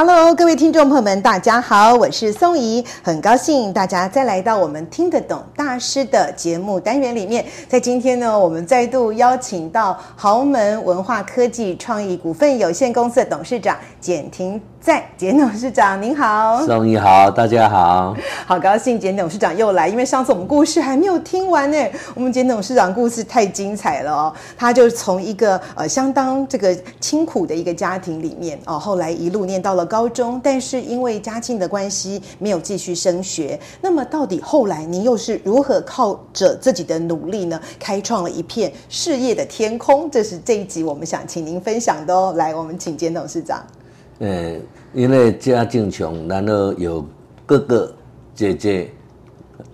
Hello，各位听众朋友们，大家好，我是宋怡，很高兴大家再来到我们听得懂大师的节目单元里面。在今天呢，我们再度邀请到豪门文化科技创意股份有限公司的董事长简婷在，简董事长您好，宋怡好，大家好，好高兴简董事长又来，因为上次我们故事还没有听完呢，我们简董事长故事太精彩了哦，他就从一个呃相当这个清苦的一个家庭里面哦，后来一路念到了。高中，但是因为家境的关系，没有继续升学。那么，到底后来您又是如何靠着自己的努力呢，开创了一片事业的天空？这是这一集我们想请您分享的哦。来，我们请简董事长。嗯，因为家境穷，然后有哥哥姐姐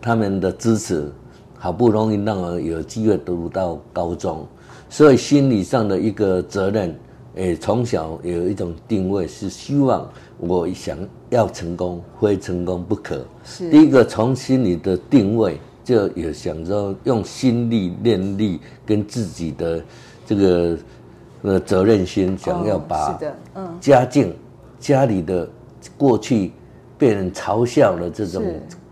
他们的支持，好不容易让我有机会读到高中，所以心理上的一个责任。诶，从小有一种定位是希望我想要成功，非成功不可。是第一个从心理的定位就有想着用心力念力跟自己的这个呃责任心，想要把家境、家里的过去被人嘲笑的这种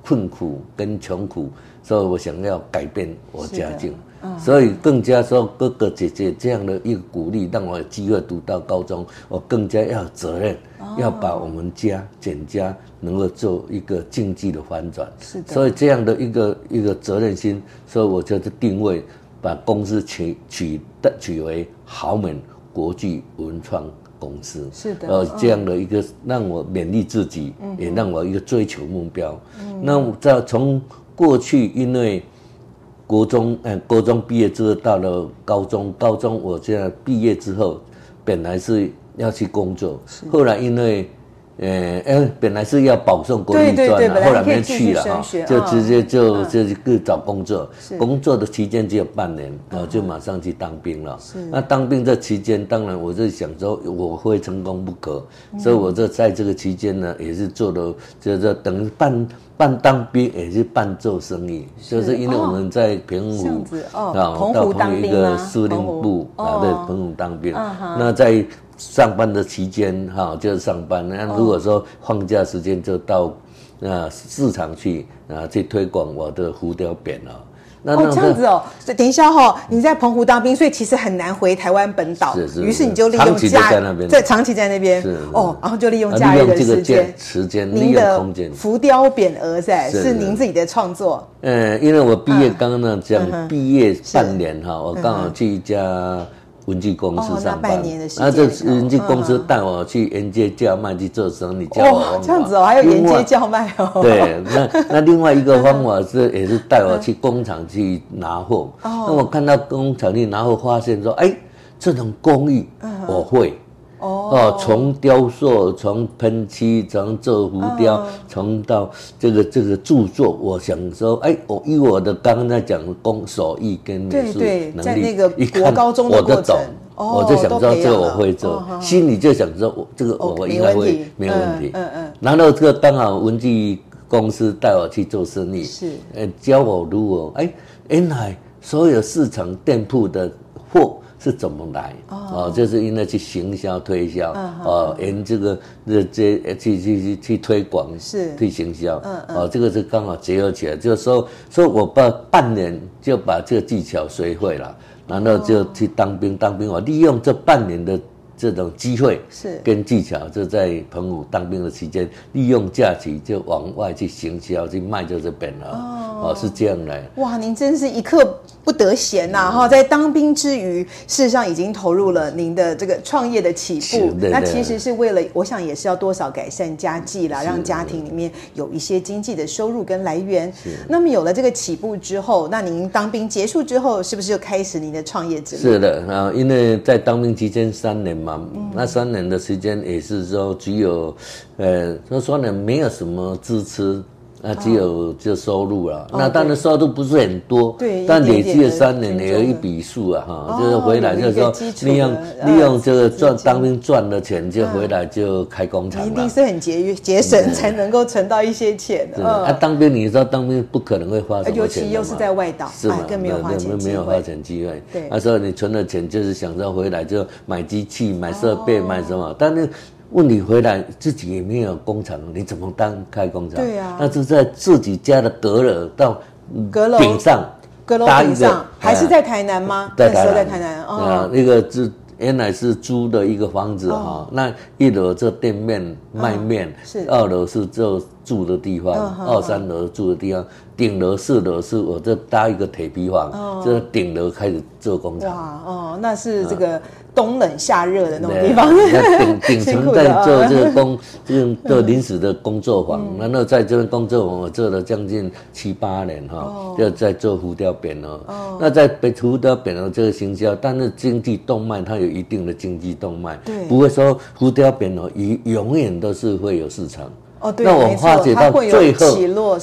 困苦跟穷苦，所以我想要改变我家境。所以更加说哥哥姐姐这样的一个鼓励，让我有机会读到高中，我更加要有责任，要把我们家简家能够做一个经济的翻转。是的。所以这样的一个一个责任心，所以我就是定位，把公司取取的取为豪门国际文创公司。是的。呃，这样的一个让我勉励自己，也让我一个追求目标。嗯。那在从过去因为。国中，嗯，国中毕业之后到了高中，高中我现在毕业之后，本来是要去工作，后来因为，呃，哎，本来是要保送国立专的，后来没去了哈，就直接就就去找工作，工作的期间只有半年，然后就马上去当兵了。那当兵这期间，当然我就想说我会成功不可，所以我就在这个期间呢，也是做了，就是等于半。半当兵也是半做生意，就是因为我们在平湖啊，到澎湖一个司令部啊，在澎湖当兵。那在上班的期间哈，就是上班。那如果说放假时间，就到啊市场去啊，去推广我的浮雕匾哦。那哦，这样子哦，所以等一下哈，你在澎湖当兵，所以其实很难回台湾本岛。是是。于是你就利用假在那边，在长期在那边。是。哦，然后就利用假日的时间，时间，利用空间。浮雕匾额在是您自己的创作。嗯，因为我毕业刚刚那讲毕业半年哈，我刚好去一家。文具公司上班，那这文具公司带我去沿街叫卖去做生意，叫我这样子哦，还有沿街叫卖哦。对，那那另外一个方法是，也是带我去工厂去拿货。那我看到工厂去拿货，发现说，哎，这种工艺我会。哦，从雕塑，从喷漆，从做浮雕，从到这个这个著作，我想说，哎，我以我的刚刚在讲工手艺跟美术能力，一看我都懂，我就想知道这个我会做，心里就想说我这个我应该会没有问题。嗯嗯。然后这个刚好文具公司带我去做生意，是，呃教我如何，哎，原来所有市场店铺的货。是怎么来？哦，就是因为去行销推销，哦，沿这个这这去去去去推广，是去行销，哦，这个是刚好结合起来，就是说，说我把半年就把这个技巧学会了，然后就去当兵，当兵我利用这半年的。这种机会是跟技巧，就在澎湖当兵的期间，利用假期就往外去行销去卖，就这边了。哦，哦，是这样来。哇，您真是一刻不得闲呐！哈，在当兵之余，事实上已经投入了您的这个创业的起步。那其实是为了，我想也是要多少改善家计啦，让家庭里面有一些经济的收入跟来源。那么有了这个起步之后，那您当兵结束之后，是不是就开始您的创业之路？是的啊，因为在当兵期间三年嘛，那三年的时间也是说只有，呃，就说呢，没有什么支持。那只有就收入了，那当然收入不是很多，对，但累积了三年也有一笔数啊，哈，就是回来就是说利用利用这个赚当兵赚的钱就回来就开工厂了。一定是很节约节省才能够存到一些钱的。啊，当兵你知道当兵不可能会花什么钱，尤其又是在外岛，是吗？更没有花钱。没有花钱机会。对，那时候你存的钱就是想着回来就买机器、买设备、买什么，但是。问你回来自己也没有工厂，你怎么当开工厂？对啊，那是在自己家的阁楼到阁楼。顶上，阁楼顶上还是在台南吗？在台南，在台南啊，那个是原来是租的一个房子哈，那一楼这店面卖面，是。二楼是这住的地方，二三楼住的地方，顶楼四楼是我这搭一个铁皮房，这顶楼开始做工厂。哇哦，那是这个。冬冷夏热的那种地方，那顶 顶层在做这个工，这个做临时的工作坊。然后在这边工作坊，我做了将近七八年哈，就在做浮雕匾额。那在浮雕匾额这个行销，但是经济动脉它有一定的经济动脉，不会说浮雕匾额永永远都是会有市场。哦，对，那我化解到最后，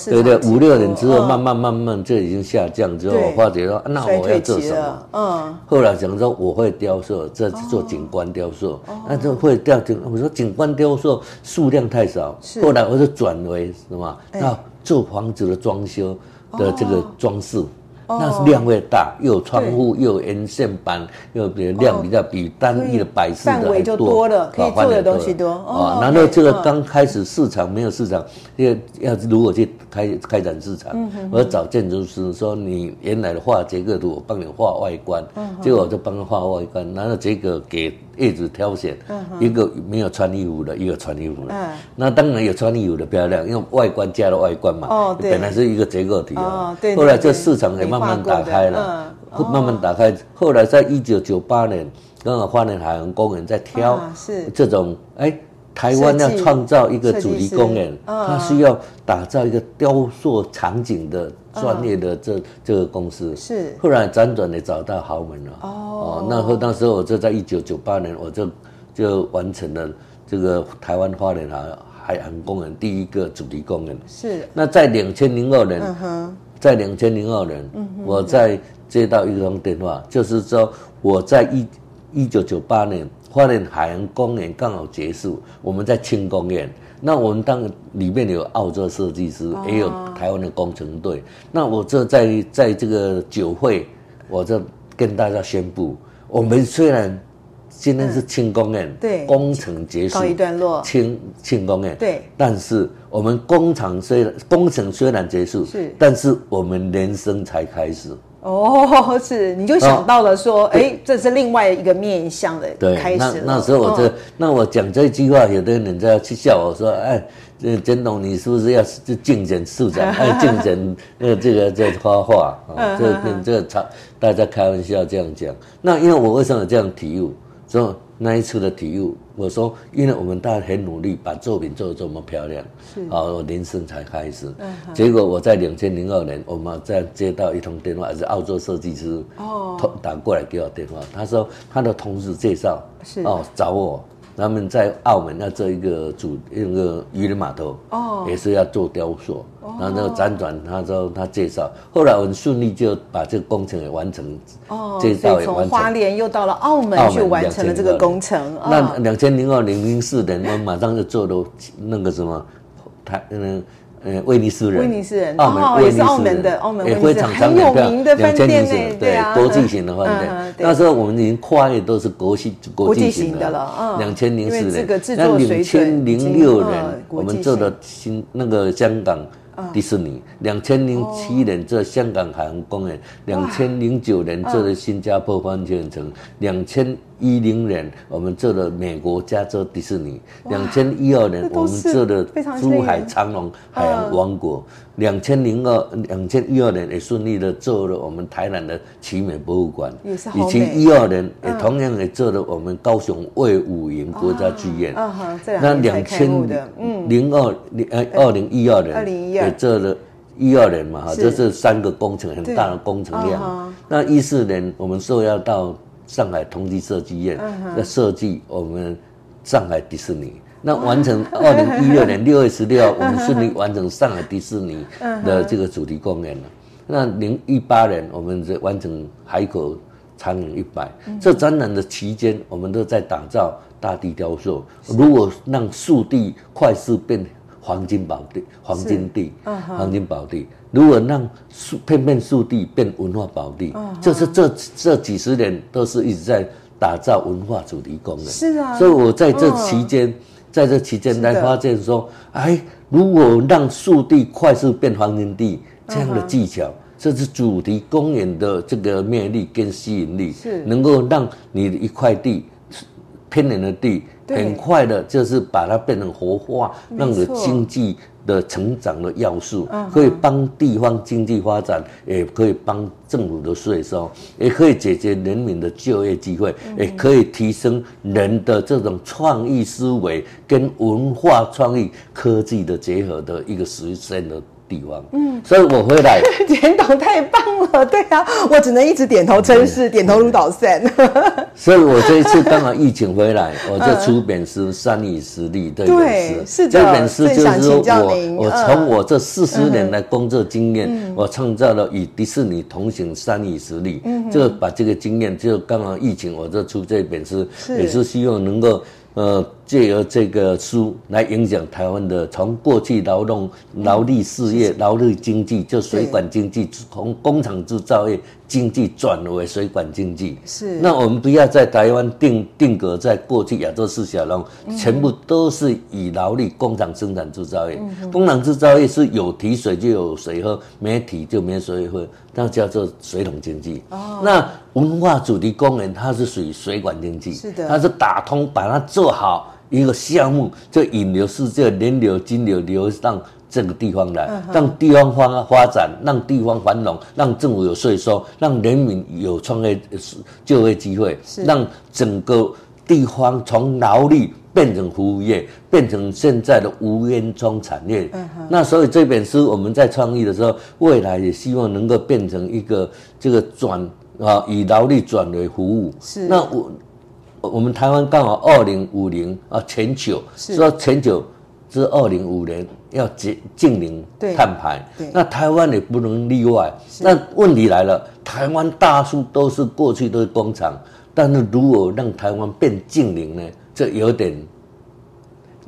对对，五六年之后，慢慢慢慢就已经下降之后，我发觉到，那我要做什么？嗯，后来想说我会雕塑，这做景观雕塑，那就会雕景。我说景观雕塑数量太少，后来我就转为什么？那做房子的装修的这个装饰。那是量会大，又有窗户，又有沿线板，又比量比较比单一的摆饰的还多，范围就多了，可以做的东西多。啊，然后这个刚开始市场没有市场，要要如果去开开展市场，我要找建筑师说，你原来的画结构图，我帮你画外观，结果我就帮他画外观，然后结果给。叶子挑选，一个没有穿衣服的，一个穿衣服的。那当然有穿衣服的漂亮，因为外观加了外观嘛。哦，对。本来是一个结构体哦，对。后来这市场也慢慢打开了，慢慢打开。后来在一九九八年，刚好花莲海洋公园在挑这种哎。台湾要创造一个主题公园，它需要打造一个雕塑场景的专业的这这个公司。是，后来辗转的找到豪门了。哦，那后那时候我就在一九九八年，我就就完成了这个台湾花莲海海洋公园第一个主题公园。是。那在两千零二年，在两千零二年，我在接到一通电话，就是说我在一一九九八年。花莲海洋公园刚好结束，我们在庆功宴。那我们当里面有澳洲设计师，也有台湾的工程队。那我这在在这个酒会，我就跟大家宣布，我们虽然今天是庆功宴，对，工程结束，告一段落，庆庆功宴，对，但是我们工厂虽然工程虽然结束，是，但是我们人生才开始。哦，是，你就想到了说，哎、这是另外一个面向的开始对。那那时候我这，哦、那我讲这句话，有的人在去笑我说，哎，这简董，你是不是要竞选市长？哎，竞选呃这个在画画啊，这跟这个场大家开玩笑这样讲。那因为我为什么这样提悟？说那一次的体悟，我说，因为我们大家很努力，把作品做得这么漂亮，是啊，我人生才开始。嗯、结果我在两千零二年，我们在接到一通电话，是澳洲设计师哦打过来给我电话，他说他的同事介绍是哦找我。他们在澳门要做一个主那个渔人码头，哦，也是要做雕塑，然后那个辗转，他说他介绍，后来我们顺利就把这个工程也完成，哦，介绍也完成。从花莲又到了澳门去完成了这个工程。那两千零二零零四年，我们马上就做了那个什么，台嗯。呃，威尼斯人，威尼斯人，澳门也是澳门的，澳门威尼斯很有名的饭店呢，对啊，国际型的饭店。那时候我们已经跨越都是国际国际型的了。两千零四年，那两千零六年我们做的新那个香港迪士尼，两千零七年做香港海洋公园，两千零九年做的新加坡环球影城，两千一零年，我们做了美国加州迪士尼；两千一二年，我们做了珠海长隆海洋王国；两千零二、两千一二年也顺利的做了我们台南的奇美博物馆，以及一二年也同样也做了我们高雄卫武营国家剧院。那两千零二零呃二零一二。年也做了。一二年嘛，哈，这是三个工程很大的工程量。那一四年，我们受邀到上海同济设计院要设计我们上海迪士尼。那完成 二零一六年 六月十六号，我们顺利完成上海迪士尼的这个主题公园了。那零一八年，我们完成海口长影一百。这展览的期间，我们都在打造大地雕塑。如果让速地快速变。黄金宝地，黄金地，黄金宝地。如果让树片片树地变文化宝地，就是这这几十年都是一直在打造文化主题公园。是啊，所以我在这期间，在这期间才发现说，哎，如果让树地快速变黄金地，这样的技巧，这是主题公园的这个魅力跟吸引力，是。能够让你的一块地，偏远的地。很快的，就是把它变成活化，让有经济的成长的要素，可以帮地方经济发展，也可以帮政府的税收，也可以解决人民的就业机会，也可以提升人的这种创意思维跟文化创意科技的结合的一个实现的。地方，嗯，所以我回来，简董太棒了，对啊，我只能一直点头称是，点头如捣蒜。所以我这一次刚好疫情回来，我就出本书《三以实力》这本书，是这本书就是说我我从我这四十年来工作经验，我创造了与迪士尼同行三以实力，就把这个经验，就刚好疫情，我就出这本书，也是希望能够。呃，借由这个书来影响台湾的，从过去劳动、劳力事业、劳力经济，就水管经济，从工厂制造业经济转为水管经济。是。那我们不要在台湾定定格在过去亚洲四小龙，全部都是以劳力工厂生产制造业。工厂制造业是有提水就有水喝，没提就没水喝。那叫做水桶经济。哦。那文化主题公园它是属于水管经济。是的。它是打通，把它做好一个项目，就引流世界人流、金流流上这个地方来，让地方发发展，让地方繁荣，让政府有税收，让人民有创业就业机会，让整个地方从劳力。变成服务业，变成现在的无烟囱产业。嗯、那所以这本书我们在创意的时候，未来也希望能够变成一个这个转啊，以劳力转为服务。是。那我我们台湾刚好二零五零啊，全球说全球是二零五零要净净零碳排。那台湾也不能例外。那问题来了，台湾大数都是过去都是工厂，但是如果让台湾变净零呢？这有点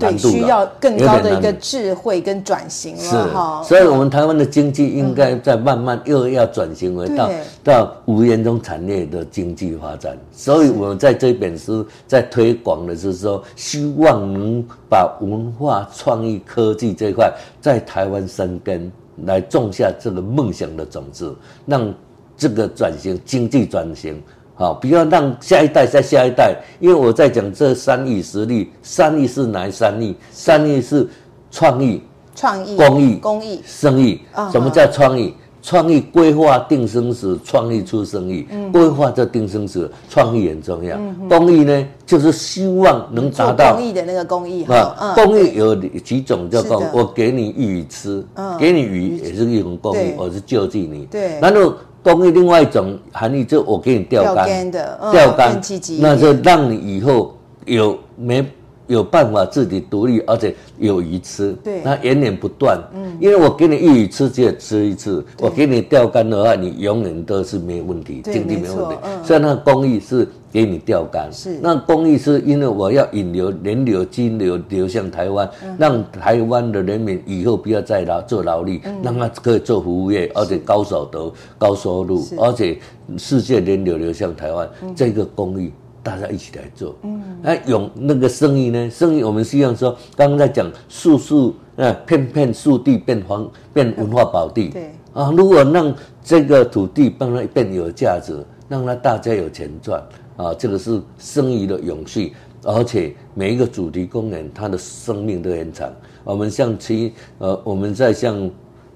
难度，对，需要更高的一个智慧跟转型了。哈，所以我们台湾的经济应该在慢慢又要转型为到到无烟中产业的经济发展。所以我们在这本书在推广的是说，希望能把文化创意科技这一块在台湾生根，来种下这个梦想的种子，让这个转型经济转型。好，不要让下一代再下一代，因为我在讲这三亿实力，三亿是哪三义？三亿是创意、创意、公益、公益、生意。什么叫创意？创意规划定生死，创意出生意。规划这定生死，创意很重要。公益呢，就是希望能达到公益的那个公益。啊，公益有几种叫公？我给你鱼吃，给你鱼也是一种公益，我是救济你。对，然后。公益另外一种含义，就我给你钓竿，钓竿，那就让你以后有没有办法自己独立，而且有鱼吃，对，那源源不断。嗯，因为我给你一鱼吃，只有吃一次；我给你钓竿的话，你永远都是没问题，经济没问题。所以那公益是。给你钓竿，是。那公益是因为我要引流人流、金流流向台湾，嗯、让台湾的人民以后不要再劳做劳力，嗯、让他可以做服务业，而且高所得、高收入，而且世界人流流向台湾，嗯、这个公益大家一起来做。嗯，那用那个生意呢？生意我们希望说，刚刚在讲树树呃，片片树地变黄变文化宝地。对啊，如果让这个土地帮它变有价值，让它大家有钱赚。啊，这个是生意的永续，而且每一个主题公园它的生命都很长。我们像其呃，我们在像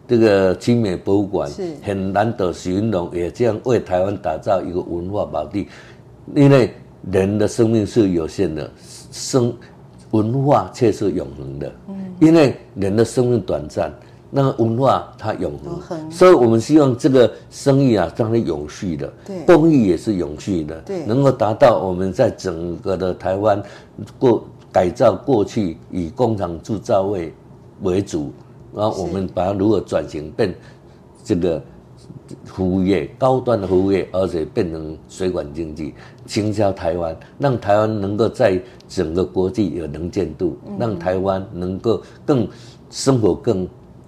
这个清美博物馆，是很难得徐云龙也这样为台湾打造一个文化宝地，因为人的生命是有限的，生文化却是永恒的。嗯，因为人的生命短暂。那个文化它永恒，所以我们希望这个生意啊，让它永续的，对，公益也是永续的，对，能够达到我们在整个的台湾过改造过去以工厂制造业为主，然后我们把它如何转型变这个服务业，高端的服务业，而且变成水管经济，倾销台湾，让台湾能够在整个国际有能见度，让台湾能够更生活更。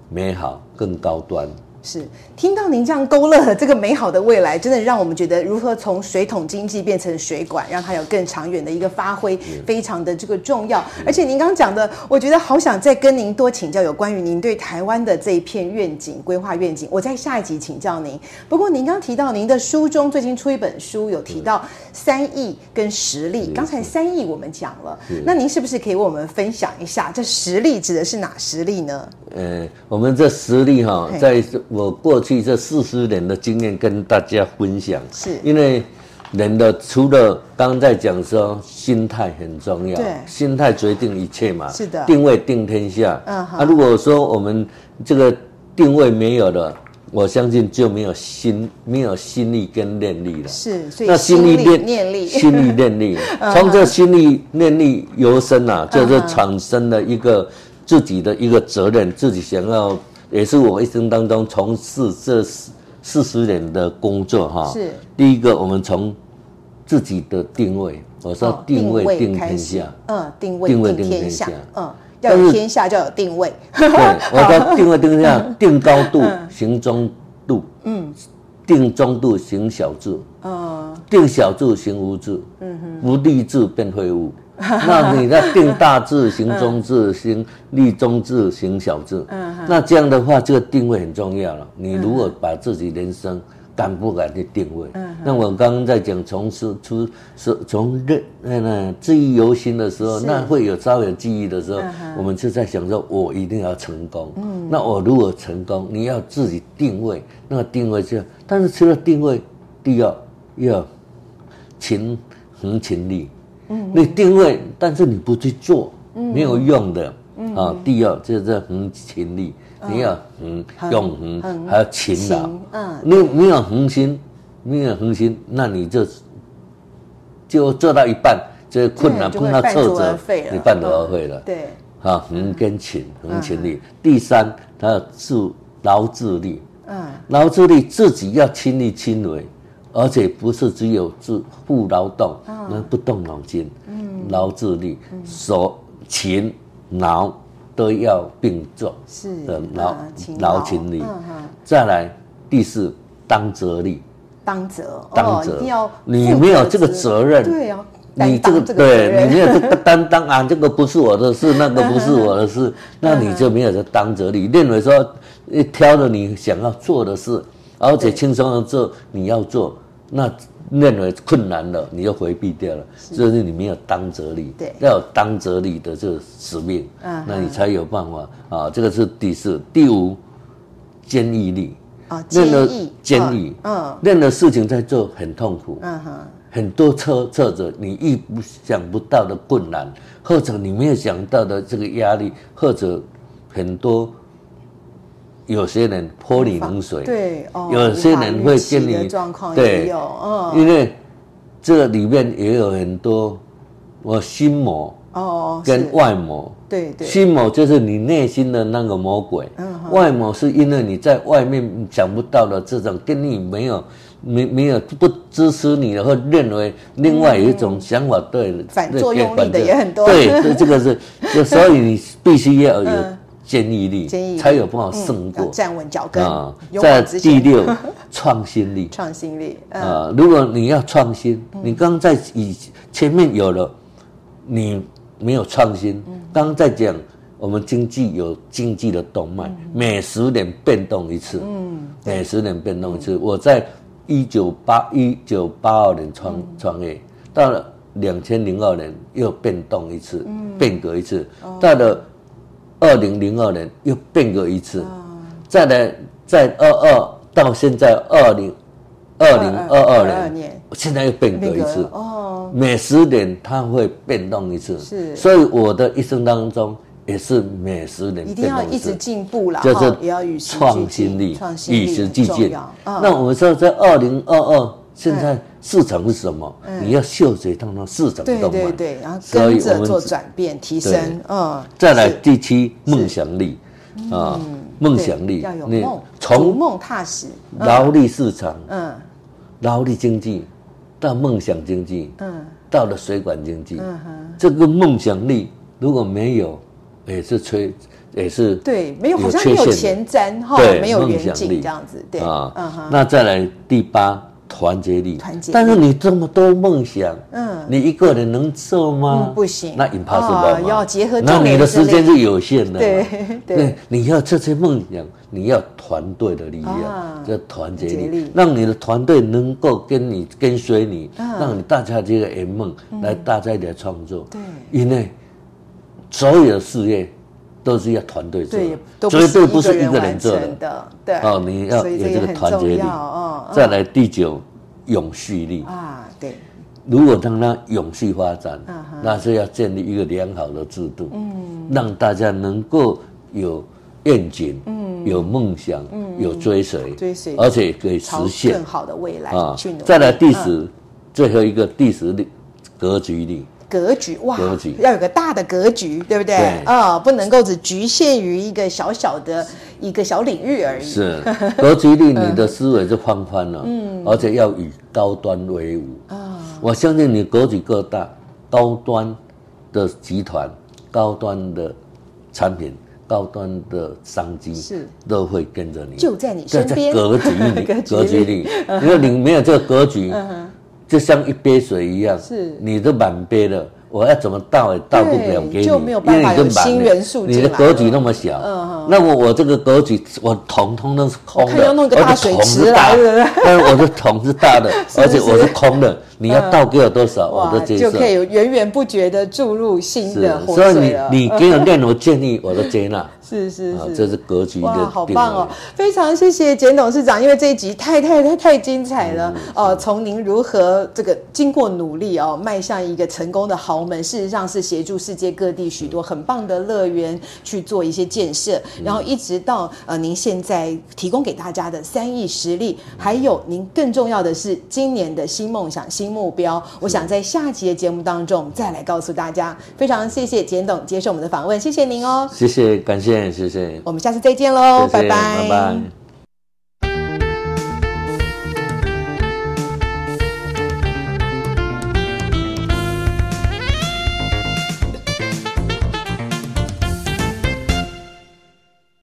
美好，更高端。是听到您这样勾勒这个美好的未来，真的让我们觉得如何从水桶经济变成水管，让它有更长远的一个发挥，非常的这个重要。而且您刚刚讲的，我觉得好想再跟您多请教有关于您对台湾的这一片愿景规划愿景，我在下一集请教您。不过您刚提到您的书中最近出一本书，有提到三亿跟实力。刚才三亿我们讲了，那您是不是可以为我们分享一下这实力指的是哪实力呢？呃，我们这实力哈，在我过去这四十年的经验跟大家分享，是因为人的除了刚刚在讲说心态很重要，对，心态决定一切嘛，是的，定位定天下。啊，如果说我们这个定位没有了，我相信就没有心，没有心力跟念力了。是，所以那心力念念力，心力念力，从这心力念力由生啊，就是产生了一个。自己的一个责任，自己想要，也是我一生当中从事这四四十年的工作哈。是。第一个，我们从自己的定位，我说定位定天下。嗯，定位定位定天下。嗯，要有天下就有定位。对，我说 定位定天下，定高度行中度。嗯。定中度行小智。嗯。定小智行无智。嗯哼。无立志变废物。那你在定大志、行中志、行立中志、行小志，那这样的话，这个定位很重要了。你如果把自己人生敢不敢去定位？那我刚刚在讲从事出是从认那那记忆犹新的时候，那会有稍有记忆的时候，我们就在想说，我一定要成功。那我如果成功，你要自己定位，那个定位就，但是除了定位，第二要勤恒勤力。嗯，你定位，但是你不去做，没有用的。嗯，啊，第二就是恒勤力，你要恒永恒，还要勤劳。嗯，你没有恒心，没有恒心，那你就就做到一半，这困难碰到挫折，你半途而废了。对，啊，恒跟勤，恒勤力。第三，他要自劳自力。嗯，劳自力自己要亲力亲为。而且不是只有自不劳动，那不动脑筋，劳智力，手勤劳都要并重，是的，劳劳勤力。再来第四，当责力，当责，当责，你没有这个责任，对啊，你这个对你没有这个担当啊，这个不是我的事，那个不是我的事，那你就没有这当责力。认为说，挑着你想要做的事，而且轻松的做，你要做。那认为困难了，你就回避掉了，这是你没有当责力，对，要有当责力的这个使命，嗯，那你才有办法啊。这个是第四、第五，坚毅力啊，坚毅，坚毅，嗯，任何事情在做很痛苦，嗯哼，很多挫挫折，你意想不到的困难，或者你没有想到的这个压力，或者很多。有些人泼你冷水，对，哦，有些人会跟你对，嗯，因为这里面也有很多我心魔哦，跟外魔，对对，心魔就是你内心的那个魔鬼，嗯，外魔是因为你在外面想不到的这种跟你没有没没有不支持你的，或认为另外有一种想法，对，反作用力的也很多，对，这个是，就所以你必须要有。坚毅力，才有办法胜过，站稳脚跟啊！在第六，创新力，创新力啊！如果你要创新，你刚刚在以前面有了，你没有创新。刚刚在讲我们经济有经济的动脉，每十年变动一次，嗯，每十年变动一次。我在一九八一九八二年创创业，到了两千零二年又变动一次，嗯、变革一次，哦、到了二零零二年又变革一次，哦、再来在二二到现在二零二零二二年，现在又变革一次，哦，每十年它会变动一次，是，所以我的一生当中。也是每十年一定要一直进步啦，就是也要与时创新力，与时俱进。嗯、那我们说在二零二二，现在市场是什么？嗯、你要嗅觉当中市场动对对对，然后跟着做转变提升。嗯，再来第七梦想力。啊，梦想力。要有梦，从梦踏实，劳力市场，嗯，劳力经济到梦想经济，嗯，到了水管经济，嗯哼，这个梦想力如果没有。也是缺，也是对，没有好像没有前瞻哈，没有远景这样子，对啊，嗯哼。那再来第八，团结力，团结。但是你这么多梦想，嗯，你一个人能做吗？不行，那 impossible 要结合。那你的时间是有限的，对对。你要这些梦想，你要团队的力量，这团结力，让你的团队能够跟你跟随你，让你大家这个圆梦来大家一起来创作，对，因为。所有的事业都是要团队做，绝对不是一个人做的。对哦，你要有这个团结力。哦，再来第九，永续力啊，对。如果让它永续发展，那是要建立一个良好的制度，嗯，让大家能够有愿景，嗯，有梦想，嗯，有追随，追随，而且可以实现更好的未来啊。再来第十，最后一个第十力，格局力。格局哇，格局要有个大的格局，对不对？啊对、哦，不能够只局限于一个小小的一个小领域而已。是 格局令，你的思维就放宽了，嗯，而且要与高端为伍啊。哦、我相信你格局够大，高端的集团、高端的产品、高端的商机是都会跟着你，就在你身边。格局力，格局力，因为你没有这个格局。嗯就像一杯水一样，是你都满杯了，我要怎么倒也倒不了给你，就没有办法有新元素进来。你的格局那么小，嗯，那我我这个格局，我桶通通是空的，要弄个大水池来的，但是我的桶是大的，而且我是空的。你要倒给我多少，我都接受，就可以源源不绝的注入新的活水。所以你你给我任何建议，我都接纳。是是是，这是格局的。哇，好棒哦！非常谢谢简董事长，因为这一集太太太太精彩了哦。从您如何这个经过努力哦，迈向一个成功的豪门，事实上是协助世界各地许多很棒的乐园去做一些建设，然后一直到呃您现在提供给大家的三亿实力，还有您更重要的是今年的新梦想新。目标，我想在下期的节目当中再来告诉大家。非常谢谢简董接受我们的访问，谢谢您哦。谢谢，感谢，谢谢。我们下次再见喽，拜拜。